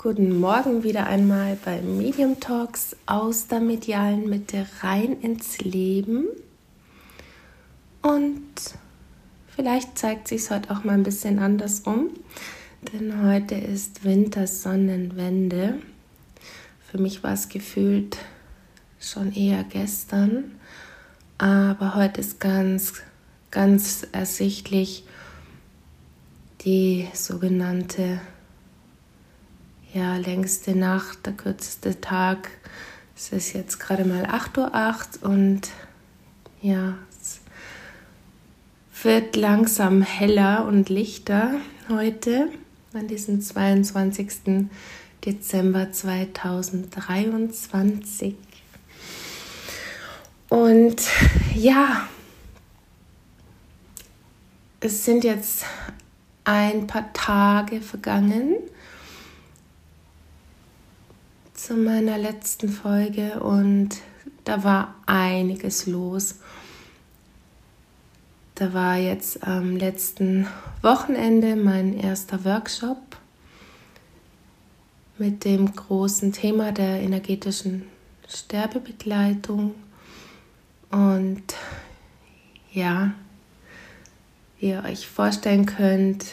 Guten Morgen wieder einmal bei Medium Talks aus der medialen Mitte rein ins Leben. Und vielleicht zeigt sich heute auch mal ein bisschen anders um, denn heute ist Wintersonnenwende. Für mich war es gefühlt schon eher gestern, aber heute ist ganz, ganz ersichtlich die sogenannte ja, längste Nacht, der kürzeste Tag. Es ist jetzt gerade mal 8.08 Uhr und ja, es wird langsam heller und lichter heute an diesem 22. Dezember 2023. Und ja, es sind jetzt ein paar Tage vergangen zu meiner letzten Folge und da war einiges los. Da war jetzt am letzten Wochenende mein erster Workshop mit dem großen Thema der energetischen Sterbebegleitung. Und ja, wie ihr euch vorstellen könnt,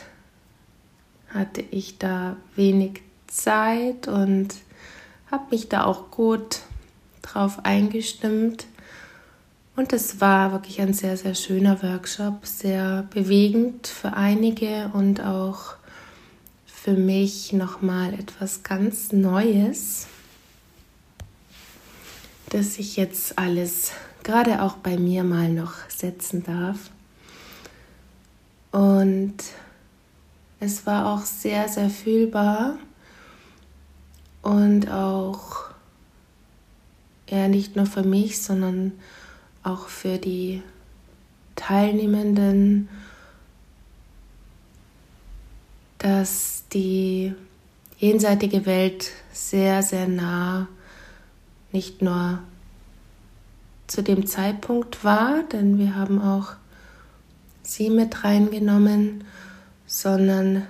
hatte ich da wenig Zeit und habe mich da auch gut drauf eingestimmt. Und es war wirklich ein sehr, sehr schöner Workshop, sehr bewegend für einige und auch für mich nochmal etwas ganz Neues, dass ich jetzt alles gerade auch bei mir mal noch setzen darf. Und es war auch sehr, sehr fühlbar und auch ja nicht nur für mich, sondern auch für die Teilnehmenden, dass die jenseitige Welt sehr, sehr nah nicht nur zu dem Zeitpunkt war, denn wir haben auch sie mit reingenommen, sondern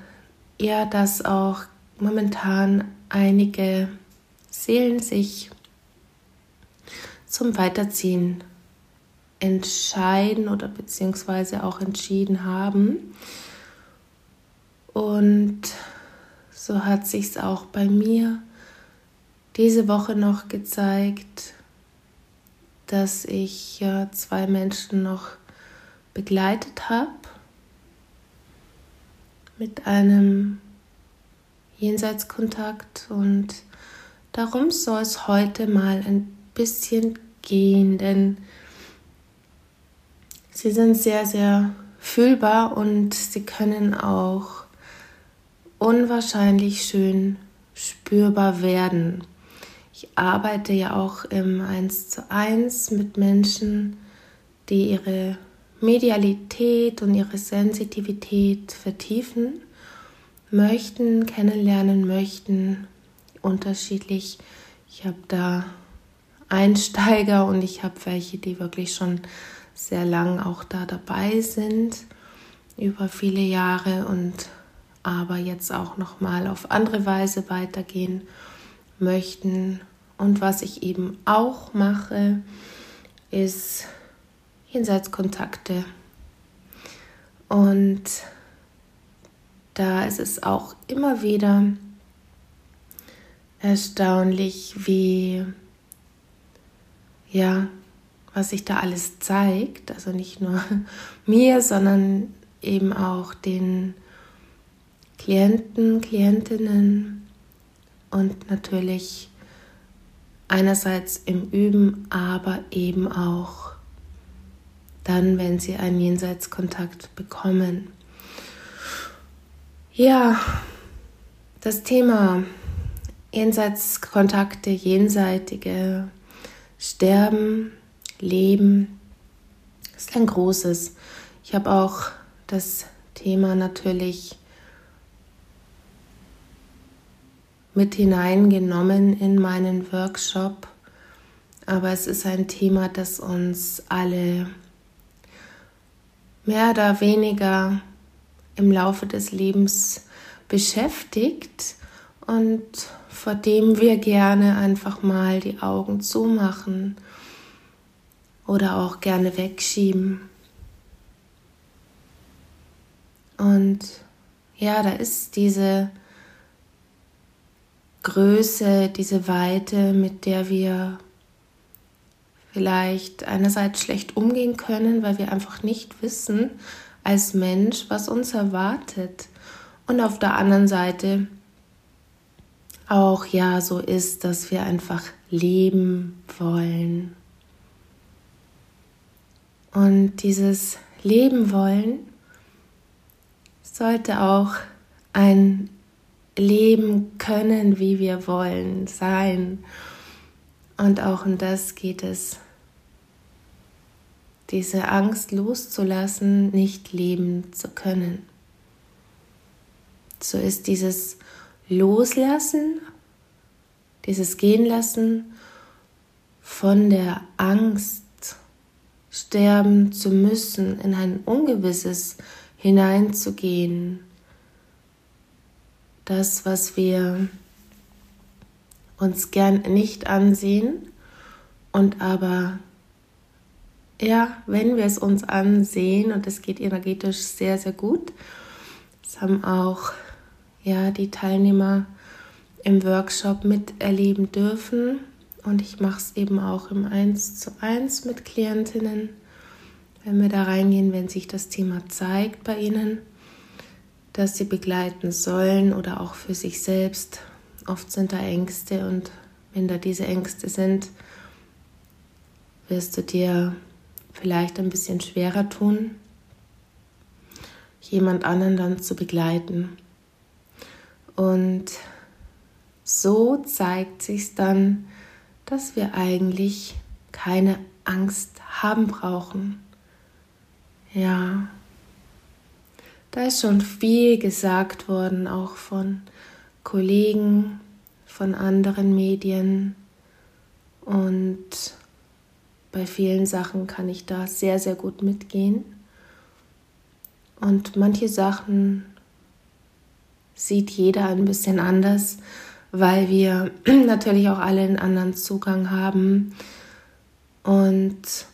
ja, dass auch momentan einige Seelen sich zum Weiterziehen entscheiden oder beziehungsweise auch entschieden haben. Und so hat sich es auch bei mir diese Woche noch gezeigt, dass ich zwei Menschen noch begleitet habe mit einem Jenseitskontakt und darum soll es heute mal ein bisschen gehen, denn sie sind sehr, sehr fühlbar und sie können auch unwahrscheinlich schön spürbar werden. Ich arbeite ja auch im 1 zu 1 mit Menschen, die ihre Medialität und ihre Sensitivität vertiefen möchten, kennenlernen möchten, unterschiedlich. Ich habe da Einsteiger und ich habe welche, die wirklich schon sehr lang auch da dabei sind, über viele Jahre und aber jetzt auch noch mal auf andere Weise weitergehen möchten. Und was ich eben auch mache, ist Jenseitskontakte. Und da ist es auch immer wieder erstaunlich, wie, ja, was sich da alles zeigt. Also nicht nur mir, sondern eben auch den Klienten, Klientinnen und natürlich einerseits im Üben, aber eben auch dann, wenn sie einen Jenseitskontakt bekommen. Ja, das Thema Jenseitskontakte, jenseitige Sterben, Leben ist ein großes. Ich habe auch das Thema natürlich mit hineingenommen in meinen Workshop, aber es ist ein Thema, das uns alle mehr oder weniger im Laufe des Lebens beschäftigt und vor dem wir gerne einfach mal die Augen zumachen oder auch gerne wegschieben. Und ja, da ist diese Größe, diese Weite, mit der wir vielleicht einerseits schlecht umgehen können, weil wir einfach nicht wissen als Mensch, was uns erwartet. Und auf der anderen Seite auch ja so ist, dass wir einfach leben wollen. Und dieses Leben wollen sollte auch ein Leben können, wie wir wollen, sein. Und auch um das geht es diese Angst loszulassen, nicht leben zu können. So ist dieses Loslassen, dieses Gehenlassen von der Angst, sterben zu müssen, in ein Ungewisses hineinzugehen. Das, was wir uns gern nicht ansehen und aber ja, wenn wir es uns ansehen und es geht energetisch sehr, sehr gut. Das haben auch ja, die Teilnehmer im Workshop miterleben dürfen. Und ich mache es eben auch im 1 zu 1 mit Klientinnen, wenn wir da reingehen, wenn sich das Thema zeigt bei ihnen, dass sie begleiten sollen oder auch für sich selbst. Oft sind da Ängste und wenn da diese Ängste sind, wirst du dir vielleicht ein bisschen schwerer tun, jemand anderen dann zu begleiten. Und so zeigt sich dann, dass wir eigentlich keine Angst haben brauchen. Ja, da ist schon viel gesagt worden, auch von Kollegen, von anderen Medien und bei vielen Sachen kann ich da sehr, sehr gut mitgehen. Und manche Sachen sieht jeder ein bisschen anders, weil wir natürlich auch alle einen anderen Zugang haben. Und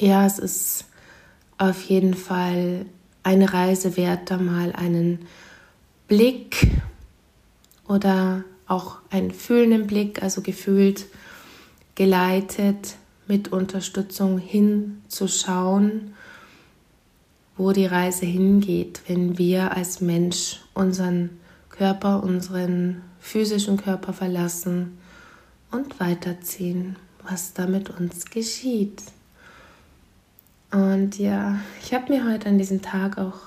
ja, es ist auf jeden Fall eine Reise wert, da mal einen Blick oder auch einen fühlenden Blick, also gefühlt geleitet mit Unterstützung hinzuschauen, wo die Reise hingeht, wenn wir als Mensch unseren Körper, unseren physischen Körper verlassen und weiterziehen, was da mit uns geschieht. Und ja, ich habe mir heute an diesem Tag auch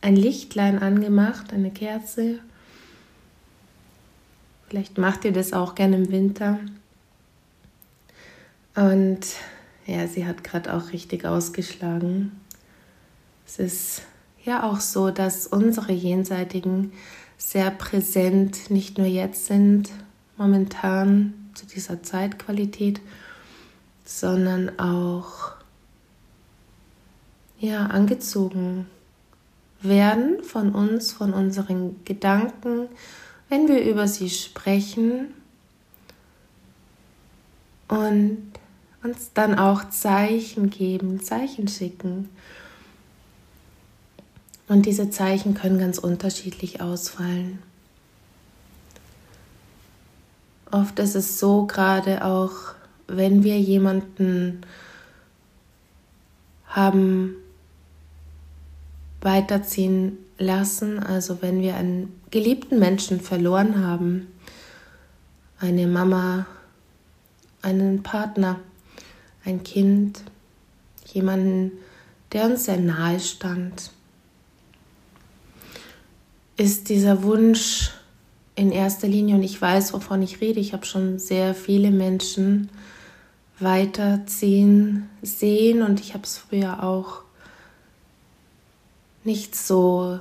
ein Lichtlein angemacht, eine Kerze Vielleicht macht ihr das auch gerne im Winter. Und ja, sie hat gerade auch richtig ausgeschlagen. Es ist ja auch so, dass unsere Jenseitigen sehr präsent nicht nur jetzt sind, momentan zu dieser Zeitqualität, sondern auch ja, angezogen werden von uns, von unseren Gedanken, wenn wir über sie sprechen und uns dann auch Zeichen geben, Zeichen schicken. Und diese Zeichen können ganz unterschiedlich ausfallen. Oft ist es so, gerade auch wenn wir jemanden haben weiterziehen lassen, also wenn wir einen geliebten Menschen verloren haben, eine Mama, einen Partner, ein Kind, jemanden, der uns sehr nahe stand, ist dieser Wunsch in erster Linie, und ich weiß, wovon ich rede, ich habe schon sehr viele Menschen weiterziehen sehen und ich habe es früher auch nicht so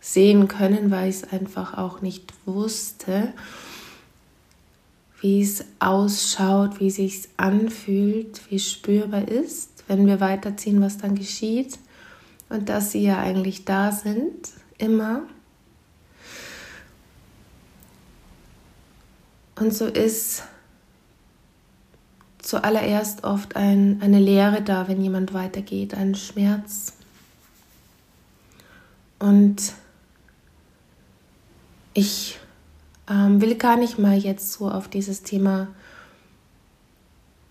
sehen können, weil ich es einfach auch nicht wusste, wie es ausschaut, wie sich anfühlt, wie spürbar ist, wenn wir weiterziehen, was dann geschieht. und dass sie ja eigentlich da sind, immer. Und so ist zuallererst oft ein, eine Leere da, wenn jemand weitergeht, ein Schmerz. Und ich ähm, will gar nicht mal jetzt so auf dieses Thema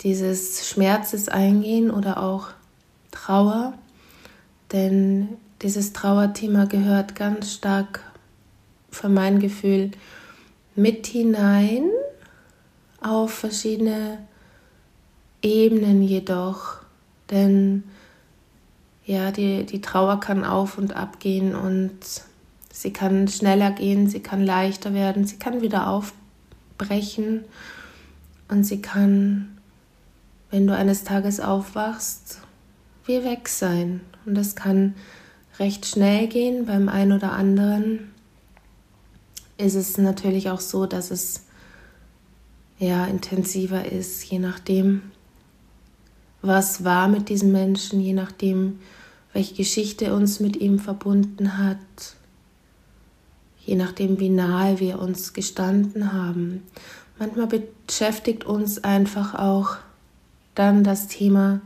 dieses Schmerzes eingehen oder auch Trauer, denn dieses Trauerthema gehört ganz stark für mein Gefühl mit hinein auf verschiedene Ebenen jedoch, denn ja, die, die Trauer kann auf und ab gehen und sie kann schneller gehen, sie kann leichter werden, sie kann wieder aufbrechen und sie kann, wenn du eines Tages aufwachst, wie weg sein. Und das kann recht schnell gehen. Beim einen oder anderen ist es natürlich auch so, dass es ja intensiver ist, je nachdem, was war mit diesem Menschen, je nachdem, welche Geschichte uns mit ihm verbunden hat, je nachdem, wie nahe wir uns gestanden haben. Manchmal beschäftigt uns einfach auch dann das Thema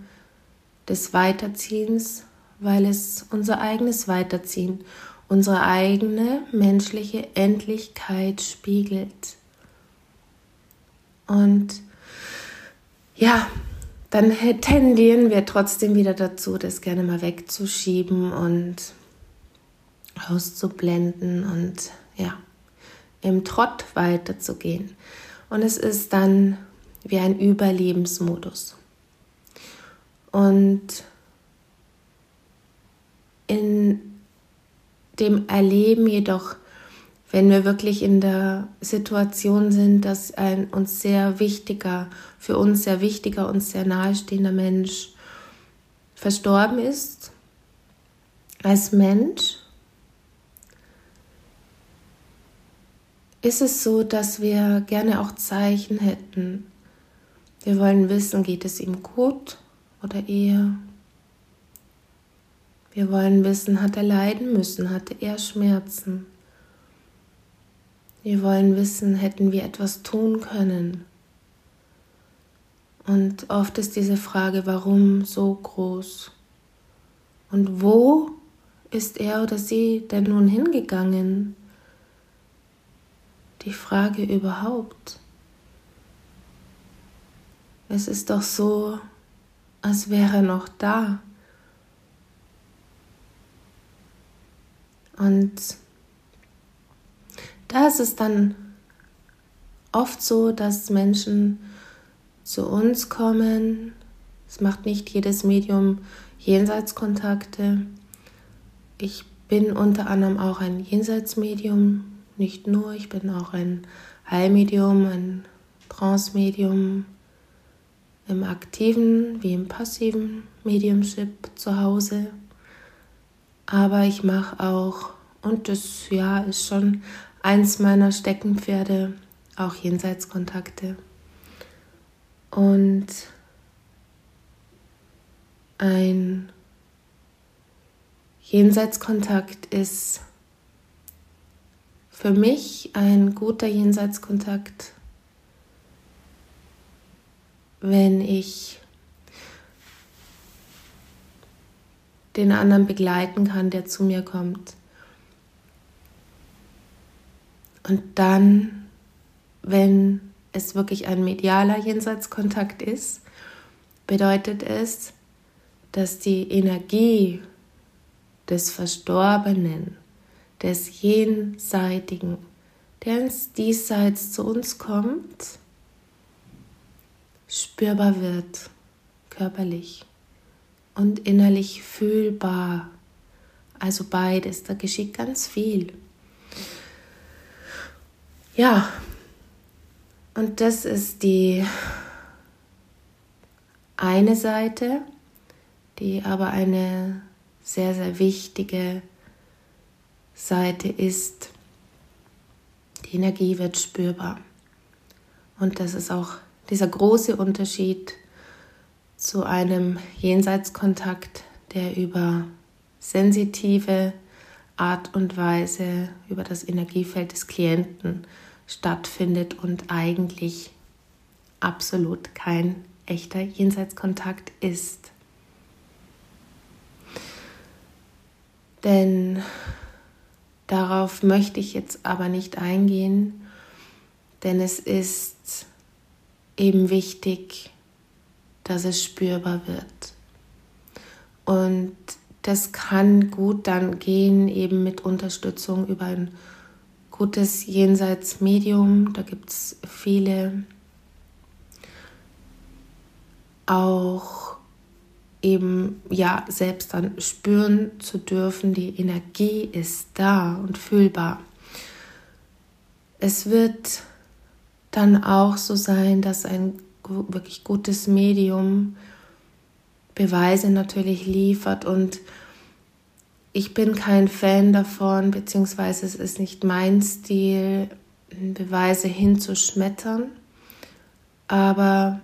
des Weiterziehens, weil es unser eigenes Weiterziehen, unsere eigene menschliche Endlichkeit spiegelt. Und ja, dann tendieren wir trotzdem wieder dazu, das gerne mal wegzuschieben und auszublenden und ja, im Trott weiterzugehen. Und es ist dann wie ein Überlebensmodus. Und in dem Erleben jedoch wenn wir wirklich in der Situation sind, dass ein uns sehr wichtiger, für uns sehr wichtiger, uns sehr nahestehender Mensch verstorben ist, als Mensch, ist es so, dass wir gerne auch Zeichen hätten. Wir wollen wissen, geht es ihm gut oder eher? Wir wollen wissen, hat er leiden müssen, hatte er Schmerzen? Wir wollen wissen, hätten wir etwas tun können. Und oft ist diese Frage, warum so groß? Und wo ist er oder sie denn nun hingegangen? Die Frage überhaupt. Es ist doch so, als wäre er noch da. Und da ist es dann oft so, dass Menschen zu uns kommen. Es macht nicht jedes Medium Jenseitskontakte. Ich bin unter anderem auch ein Jenseitsmedium, nicht nur, ich bin auch ein Heilmedium, ein Trance-Medium im aktiven wie im passiven Mediumship zu Hause. Aber ich mache auch, und das ja ist schon eins meiner Steckenpferde, auch Jenseitskontakte. Und ein Jenseitskontakt ist für mich ein guter Jenseitskontakt, wenn ich den anderen begleiten kann, der zu mir kommt. Und dann, wenn es wirklich ein medialer Jenseitskontakt ist, bedeutet es, dass die Energie des Verstorbenen, des Jenseitigen, der ins Diesseits zu uns kommt, spürbar wird, körperlich und innerlich fühlbar. Also beides, da geschieht ganz viel. Ja, und das ist die eine Seite, die aber eine sehr, sehr wichtige Seite ist. Die Energie wird spürbar. Und das ist auch dieser große Unterschied zu einem Jenseitskontakt, der über sensitive Art und Weise über das Energiefeld des Klienten stattfindet und eigentlich absolut kein echter Jenseitskontakt ist. Denn darauf möchte ich jetzt aber nicht eingehen, denn es ist eben wichtig, dass es spürbar wird. Und das kann gut dann gehen, eben mit Unterstützung über ein gutes Jenseitsmedium. Da gibt es viele auch eben ja selbst dann spüren zu dürfen, die Energie ist da und fühlbar. Es wird dann auch so sein, dass ein wirklich gutes Medium Beweise natürlich liefert und ich bin kein Fan davon, beziehungsweise es ist nicht mein Stil, Beweise hinzuschmettern, aber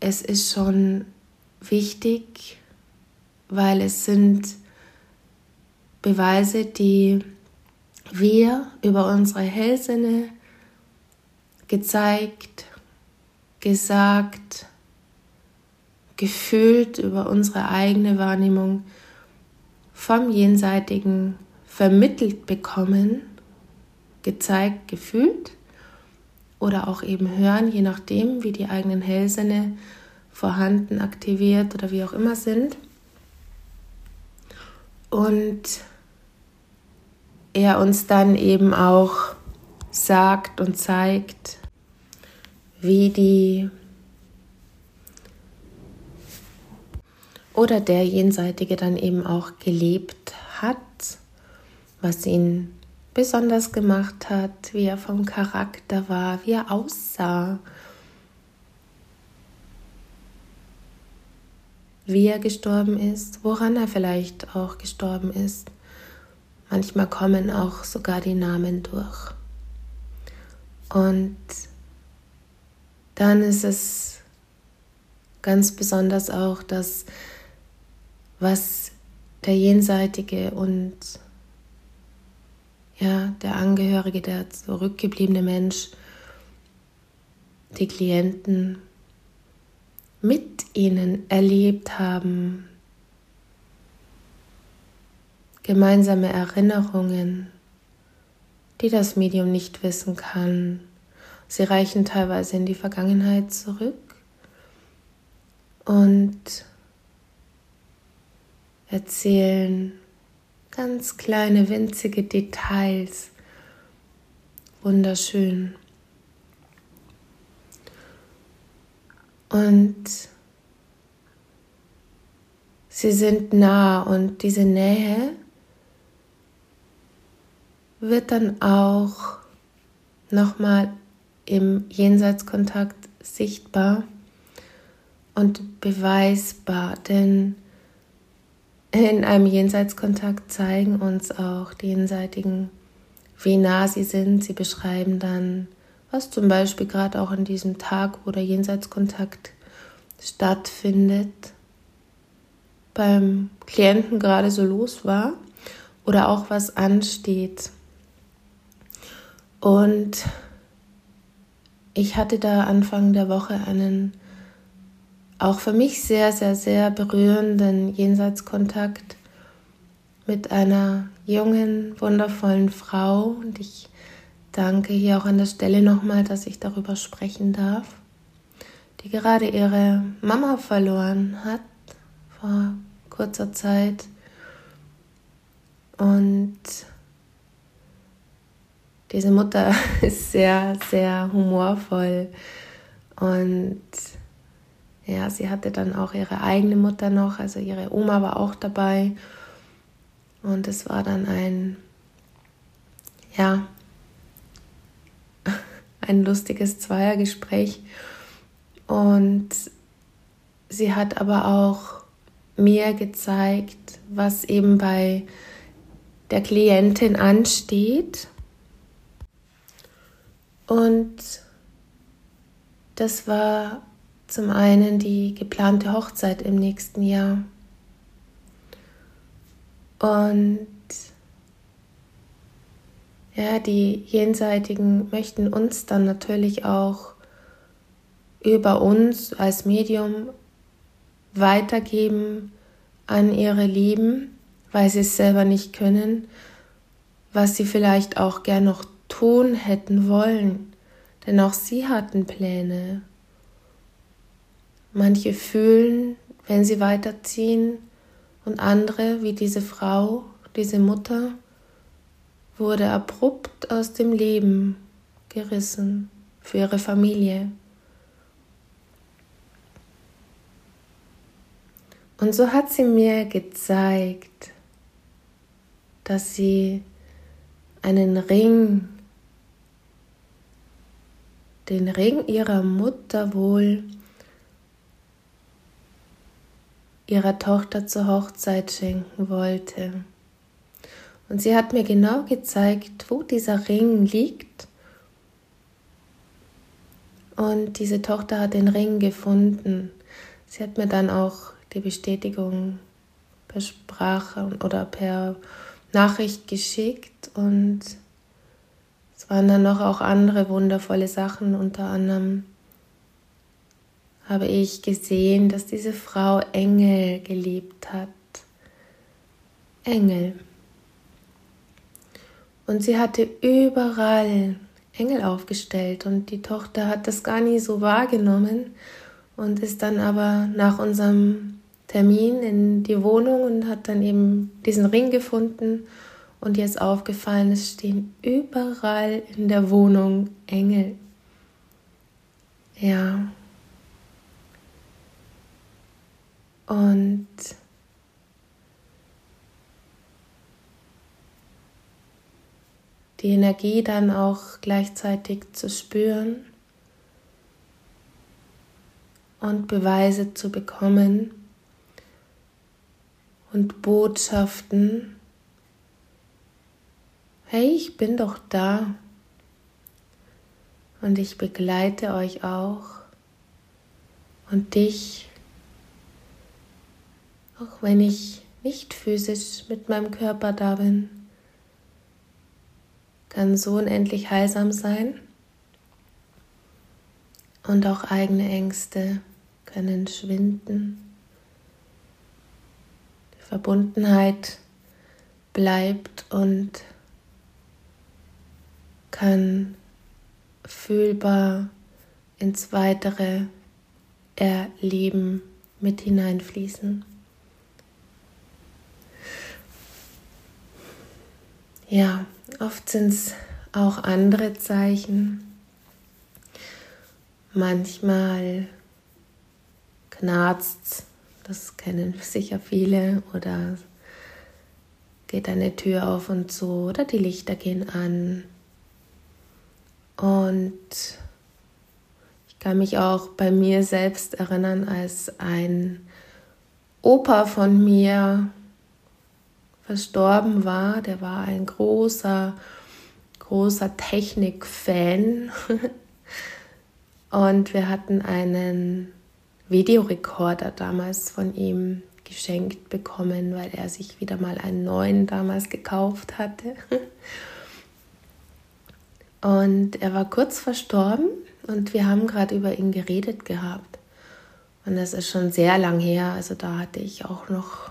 es ist schon wichtig, weil es sind Beweise, die wir über unsere Hellsinne gezeigt, gesagt, gefühlt über unsere eigene Wahrnehmung vom Jenseitigen vermittelt bekommen, gezeigt, gefühlt oder auch eben hören, je nachdem, wie die eigenen Hellsinne vorhanden, aktiviert oder wie auch immer sind. Und er uns dann eben auch sagt und zeigt, wie die oder der Jenseitige dann eben auch gelebt hat, was ihn besonders gemacht hat, wie er vom Charakter war, wie er aussah, wie er gestorben ist, woran er vielleicht auch gestorben ist. Manchmal kommen auch sogar die Namen durch. Und dann ist es ganz besonders auch, dass was der Jenseitige und ja, der Angehörige, der zurückgebliebene Mensch, die Klienten mit ihnen erlebt haben. Gemeinsame Erinnerungen, die das Medium nicht wissen kann. Sie reichen teilweise in die Vergangenheit zurück und erzählen ganz kleine winzige Details. Wunderschön. Und sie sind nah und diese Nähe wird dann auch nochmal im Jenseitskontakt sichtbar und beweisbar, denn in einem Jenseitskontakt zeigen uns auch die Jenseitigen, wie nah sie sind. Sie beschreiben dann was zum Beispiel gerade auch an diesem Tag, wo der Jenseitskontakt stattfindet, beim Klienten gerade so los war oder auch was ansteht. Und ich hatte da Anfang der Woche einen auch für mich sehr, sehr, sehr berührenden Jenseitskontakt mit einer jungen, wundervollen Frau. Und ich Danke hier auch an der Stelle nochmal, dass ich darüber sprechen darf, die gerade ihre Mama verloren hat vor kurzer Zeit. Und diese Mutter ist sehr, sehr humorvoll. Und ja, sie hatte dann auch ihre eigene Mutter noch, also ihre Oma war auch dabei. Und es war dann ein, ja, ein lustiges Zweiergespräch. Und sie hat aber auch mir gezeigt, was eben bei der Klientin ansteht. Und das war zum einen die geplante Hochzeit im nächsten Jahr. Und ja, die Jenseitigen möchten uns dann natürlich auch über uns als Medium weitergeben an ihre Lieben, weil sie es selber nicht können, was sie vielleicht auch gern noch tun hätten wollen, denn auch sie hatten Pläne. Manche fühlen, wenn sie weiterziehen, und andere, wie diese Frau, diese Mutter, wurde abrupt aus dem Leben gerissen für ihre Familie. Und so hat sie mir gezeigt, dass sie einen Ring, den Ring ihrer Mutter wohl, ihrer Tochter zur Hochzeit schenken wollte. Und sie hat mir genau gezeigt, wo dieser Ring liegt. Und diese Tochter hat den Ring gefunden. Sie hat mir dann auch die Bestätigung per Sprache oder per Nachricht geschickt und es waren dann noch auch andere wundervolle Sachen. Unter anderem habe ich gesehen, dass diese Frau Engel geliebt hat. Engel. Und sie hatte überall Engel aufgestellt und die Tochter hat das gar nie so wahrgenommen und ist dann aber nach unserem Termin in die Wohnung und hat dann eben diesen Ring gefunden und jetzt aufgefallen, es stehen überall in der Wohnung Engel. Ja. Und die Energie dann auch gleichzeitig zu spüren und Beweise zu bekommen und Botschaften. Hey, ich bin doch da und ich begleite euch auch und dich, auch wenn ich nicht physisch mit meinem Körper da bin, kann so unendlich heilsam sein und auch eigene Ängste können schwinden. Verbundenheit bleibt und kann fühlbar ins weitere Erleben mit hineinfließen. Ja, oft sind es auch andere Zeichen. Manchmal knarzt das kennen sicher viele. Oder geht eine Tür auf und zu oder die Lichter gehen an. Und ich kann mich auch bei mir selbst erinnern, als ein Opa von mir verstorben war. Der war ein großer, großer Technik-Fan. Und wir hatten einen Videorekorder damals von ihm geschenkt bekommen, weil er sich wieder mal einen neuen damals gekauft hatte. Und er war kurz verstorben und wir haben gerade über ihn geredet gehabt. Und das ist schon sehr lang her. Also da hatte ich auch noch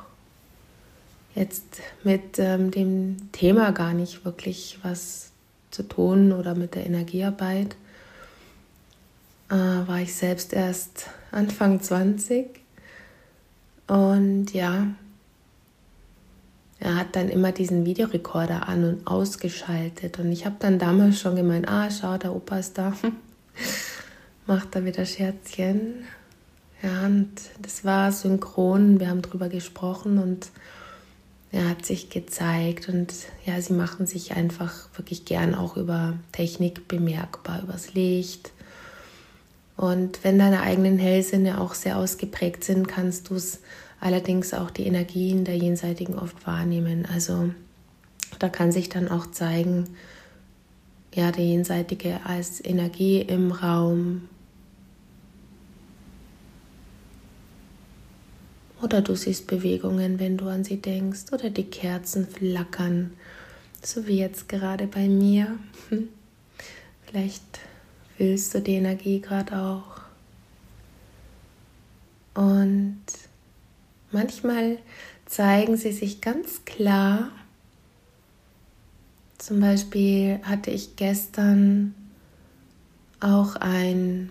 jetzt mit ähm, dem Thema gar nicht wirklich was zu tun oder mit der Energiearbeit äh, war ich selbst erst Anfang 20. Und ja, er hat dann immer diesen Videorekorder an und ausgeschaltet. Und ich habe dann damals schon gemeint, ah, schau, der Opa ist da. Macht da wieder Scherzchen. Ja, und das war synchron. Wir haben drüber gesprochen und er hat sich gezeigt. Und ja, sie machen sich einfach wirklich gern auch über Technik bemerkbar, übers Licht, und wenn deine eigenen Hellsinne auch sehr ausgeprägt sind, kannst du es allerdings auch die Energien der Jenseitigen oft wahrnehmen. Also da kann sich dann auch zeigen, ja, der Jenseitige als Energie im Raum Oder du siehst Bewegungen, wenn du an sie denkst. Oder die Kerzen flackern, so wie jetzt gerade bei mir. Vielleicht fühlst du die Energie gerade auch. Und manchmal zeigen sie sich ganz klar. Zum Beispiel hatte ich gestern auch ein,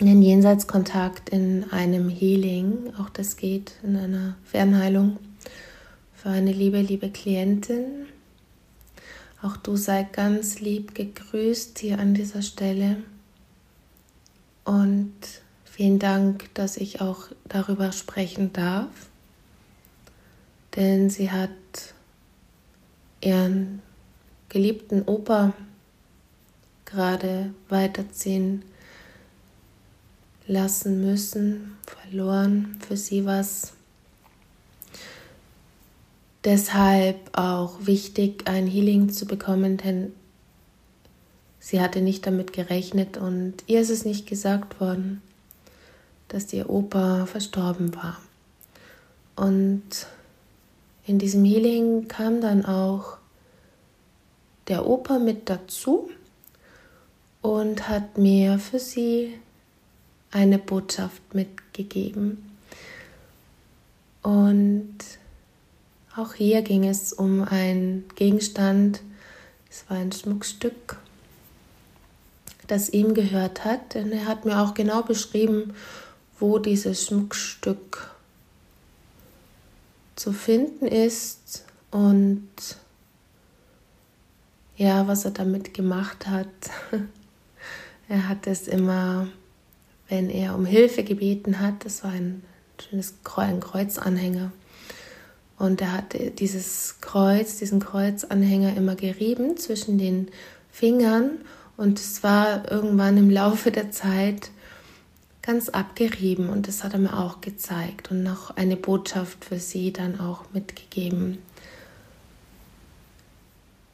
einen Jenseitskontakt in einem Healing. Auch das geht in einer Fernheilung für eine liebe, liebe Klientin. Auch du sei ganz lieb gegrüßt hier an dieser Stelle. Und vielen Dank, dass ich auch darüber sprechen darf. Denn sie hat ihren geliebten Opa gerade weiterziehen lassen müssen, verloren. Für sie was deshalb auch wichtig, ein Healing zu bekommen, denn sie hatte nicht damit gerechnet und ihr ist es nicht gesagt worden, dass ihr Opa verstorben war. Und in diesem Healing kam dann auch der Opa mit dazu und hat mir für sie eine Botschaft mitgegeben. Und auch hier ging es um einen Gegenstand, es war ein Schmuckstück, das ihm gehört hat. Denn er hat mir auch genau beschrieben, wo dieses Schmuckstück zu finden ist und ja, was er damit gemacht hat. er hat es immer, wenn er um Hilfe gebeten hat, das war ein schönes Kreuzanhänger, und er hatte dieses Kreuz, diesen Kreuzanhänger immer gerieben zwischen den Fingern. Und es war irgendwann im Laufe der Zeit ganz abgerieben. Und das hat er mir auch gezeigt und noch eine Botschaft für sie dann auch mitgegeben.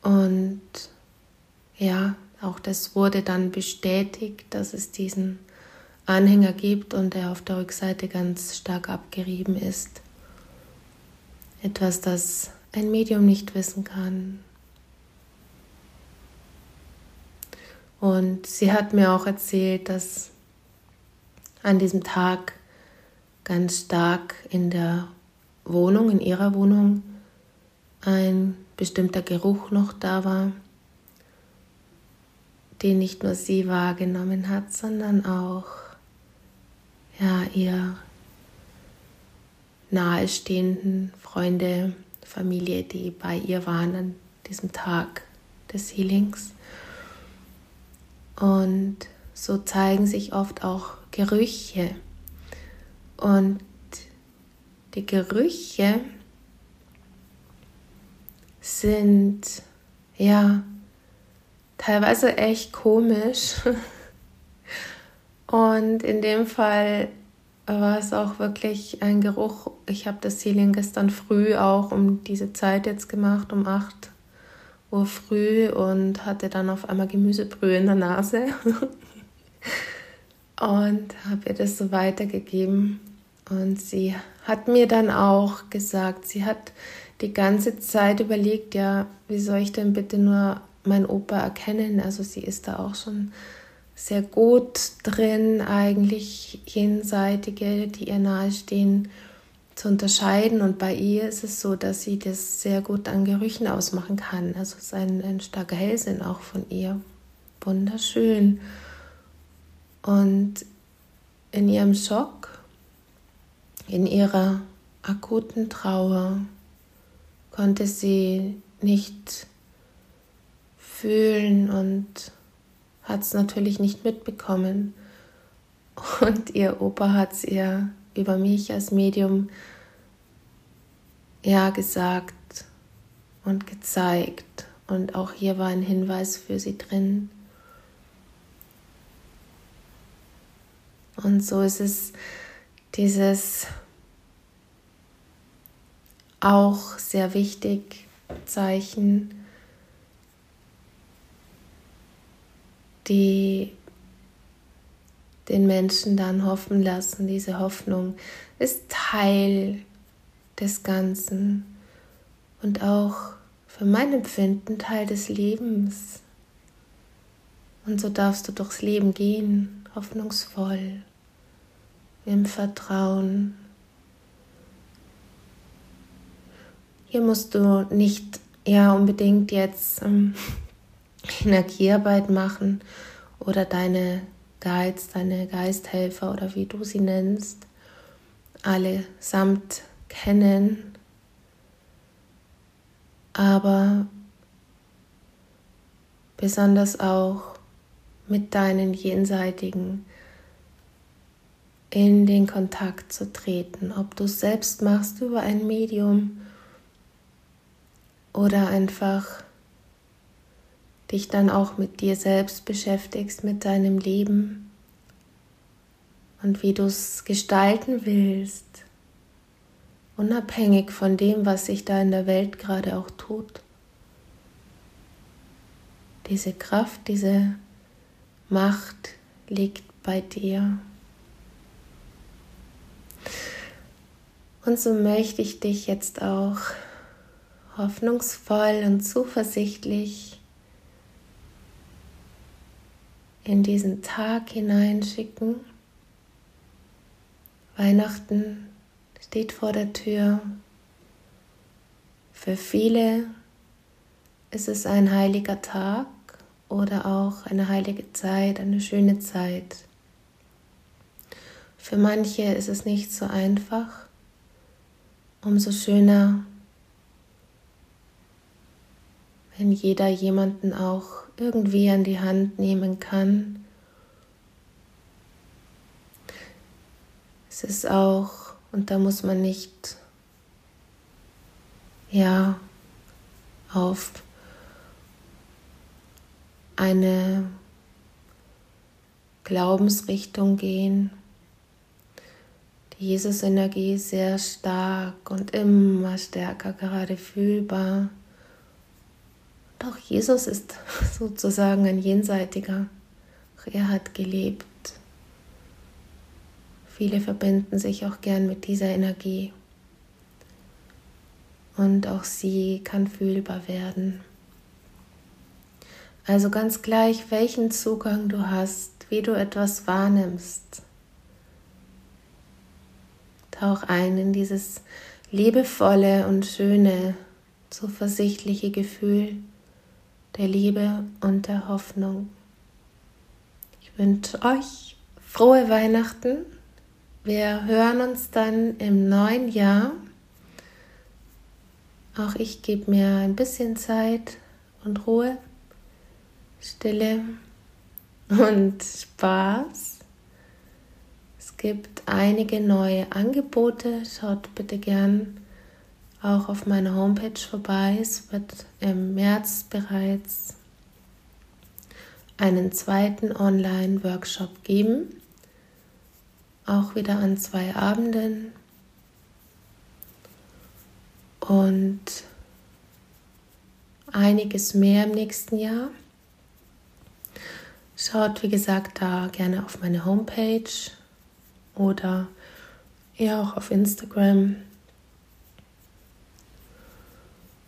Und ja, auch das wurde dann bestätigt, dass es diesen Anhänger gibt und er auf der Rückseite ganz stark abgerieben ist etwas, das ein Medium nicht wissen kann. Und sie hat mir auch erzählt, dass an diesem Tag ganz stark in der Wohnung, in ihrer Wohnung, ein bestimmter Geruch noch da war, den nicht nur sie wahrgenommen hat, sondern auch ja, ihr nahestehenden Freunde, Familie, die bei ihr waren an diesem Tag des Healings. Und so zeigen sich oft auch Gerüche. Und die Gerüche sind ja teilweise echt komisch. Und in dem Fall war es auch wirklich ein Geruch. Ich habe das Healing gestern früh auch um diese Zeit jetzt gemacht, um 8 Uhr früh und hatte dann auf einmal Gemüsebrühe in der Nase und habe ihr das so weitergegeben. Und sie hat mir dann auch gesagt, sie hat die ganze Zeit überlegt, ja, wie soll ich denn bitte nur meinen Opa erkennen? Also sie ist da auch schon sehr gut drin, eigentlich jenseitige, die ihr nahestehen, zu unterscheiden. Und bei ihr ist es so, dass sie das sehr gut an Gerüchen ausmachen kann. Also es ist ein, ein starker Hellsinn auch von ihr. Wunderschön. Und in ihrem Schock, in ihrer akuten Trauer, konnte sie nicht fühlen und hat es natürlich nicht mitbekommen. Und ihr Opa hat es ihr über mich als Medium ja gesagt und gezeigt. Und auch hier war ein Hinweis für sie drin. Und so ist es dieses auch sehr wichtig Zeichen, die den Menschen dann hoffen lassen. Diese Hoffnung ist Teil des Ganzen und auch für mein Empfinden Teil des Lebens. Und so darfst du durchs Leben gehen, hoffnungsvoll, im Vertrauen. Hier musst du nicht ja unbedingt jetzt ähm, Energiearbeit machen oder deine Guides, deine Geisthelfer oder wie du sie nennst, allesamt kennen. Aber besonders auch mit deinen Jenseitigen in den Kontakt zu treten, ob du es selbst machst über ein Medium oder einfach dich dann auch mit dir selbst beschäftigst, mit deinem Leben und wie du es gestalten willst, unabhängig von dem, was sich da in der Welt gerade auch tut. Diese Kraft, diese Macht liegt bei dir. Und so möchte ich dich jetzt auch hoffnungsvoll und zuversichtlich in diesen Tag hineinschicken. Weihnachten steht vor der Tür. Für viele ist es ein heiliger Tag oder auch eine heilige Zeit, eine schöne Zeit. Für manche ist es nicht so einfach. Umso schöner, wenn jeder jemanden auch irgendwie an die Hand nehmen kann. Es ist auch, und da muss man nicht, ja, auf eine Glaubensrichtung gehen. Die Jesus-Energie ist sehr stark und immer stärker gerade fühlbar. Doch Jesus ist sozusagen ein Jenseitiger. Er hat gelebt. Viele verbinden sich auch gern mit dieser Energie. Und auch sie kann fühlbar werden. Also ganz gleich, welchen Zugang du hast, wie du etwas wahrnimmst. Tauch ein in dieses liebevolle und schöne, zuversichtliche Gefühl der Liebe und der Hoffnung. Ich wünsche euch frohe Weihnachten. Wir hören uns dann im neuen Jahr. Auch ich gebe mir ein bisschen Zeit und Ruhe Stille und Spaß. Es gibt einige neue Angebote. Schaut bitte gern auch auf meiner Homepage vorbei. Es wird im März bereits einen zweiten Online-Workshop geben. Auch wieder an zwei Abenden. Und einiges mehr im nächsten Jahr. Schaut, wie gesagt, da gerne auf meine Homepage oder eher auch auf Instagram.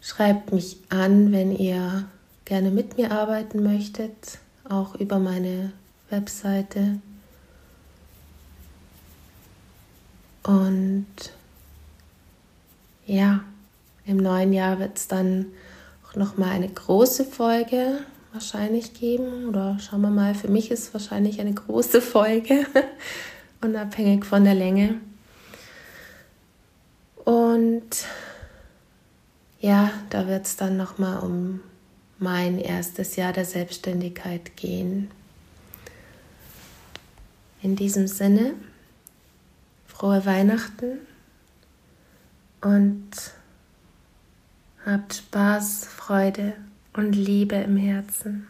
Schreibt mich an, wenn ihr gerne mit mir arbeiten möchtet, auch über meine Webseite. Und ja, im neuen Jahr wird es dann auch noch mal eine große Folge wahrscheinlich geben oder schauen wir mal, für mich ist wahrscheinlich eine große Folge, unabhängig von der Länge. Und ja, da wird es dann nochmal um mein erstes Jahr der Selbstständigkeit gehen. In diesem Sinne, frohe Weihnachten und habt Spaß, Freude und Liebe im Herzen.